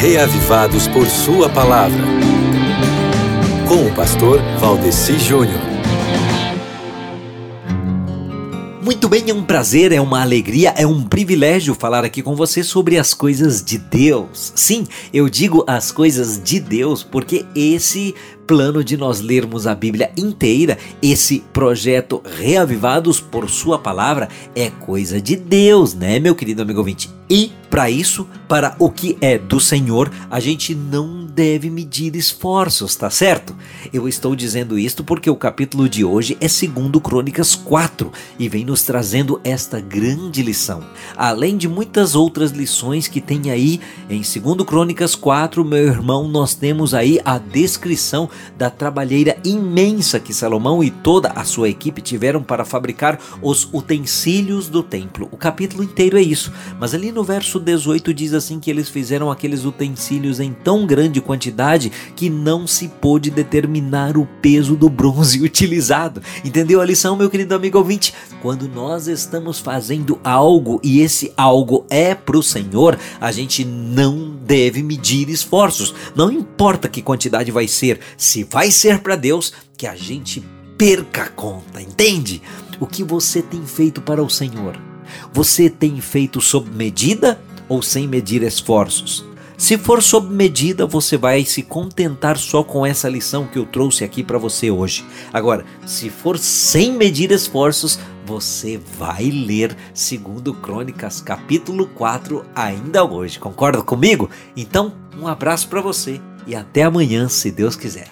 reavivados por Sua palavra. Com o pastor Valdeci Júnior. Muito bem, é um prazer, é uma alegria, é um privilégio falar aqui com você sobre as coisas de Deus. Sim, eu digo as coisas de Deus porque esse plano de nós lermos a Bíblia inteira, esse projeto Reavivados por Sua Palavra, é coisa de Deus, né, meu querido amigo ouvinte? E para isso, para o que é do Senhor, a gente não deve medir esforços, tá certo? Eu estou dizendo isto porque o capítulo de hoje é segundo Crônicas 4 e vem nos trazendo esta grande lição. Além de muitas outras lições que tem aí em segundo Crônicas 4, meu irmão, nós temos aí a descrição da trabalheira imensa que Salomão e toda a sua equipe tiveram para fabricar os utensílios do templo. O capítulo inteiro é isso, mas ali no verso 18 diz assim que eles fizeram aqueles utensílios em tão grande quantidade que não se pôde determinar o peso do bronze utilizado. Entendeu a lição, meu querido amigo ouvinte? Quando nós estamos fazendo algo e esse algo é para o Senhor, a gente não deve medir esforços. Não importa que quantidade vai ser, se vai ser para Deus, que a gente perca a conta, entende? O que você tem feito para o Senhor? Você tem feito sob medida ou sem medir esforços? Se for sob medida, você vai se contentar só com essa lição que eu trouxe aqui para você hoje. Agora, se for sem medir esforços, você vai ler segundo Crônicas capítulo 4 ainda hoje. Concorda comigo? Então, um abraço para você e até amanhã, se Deus quiser.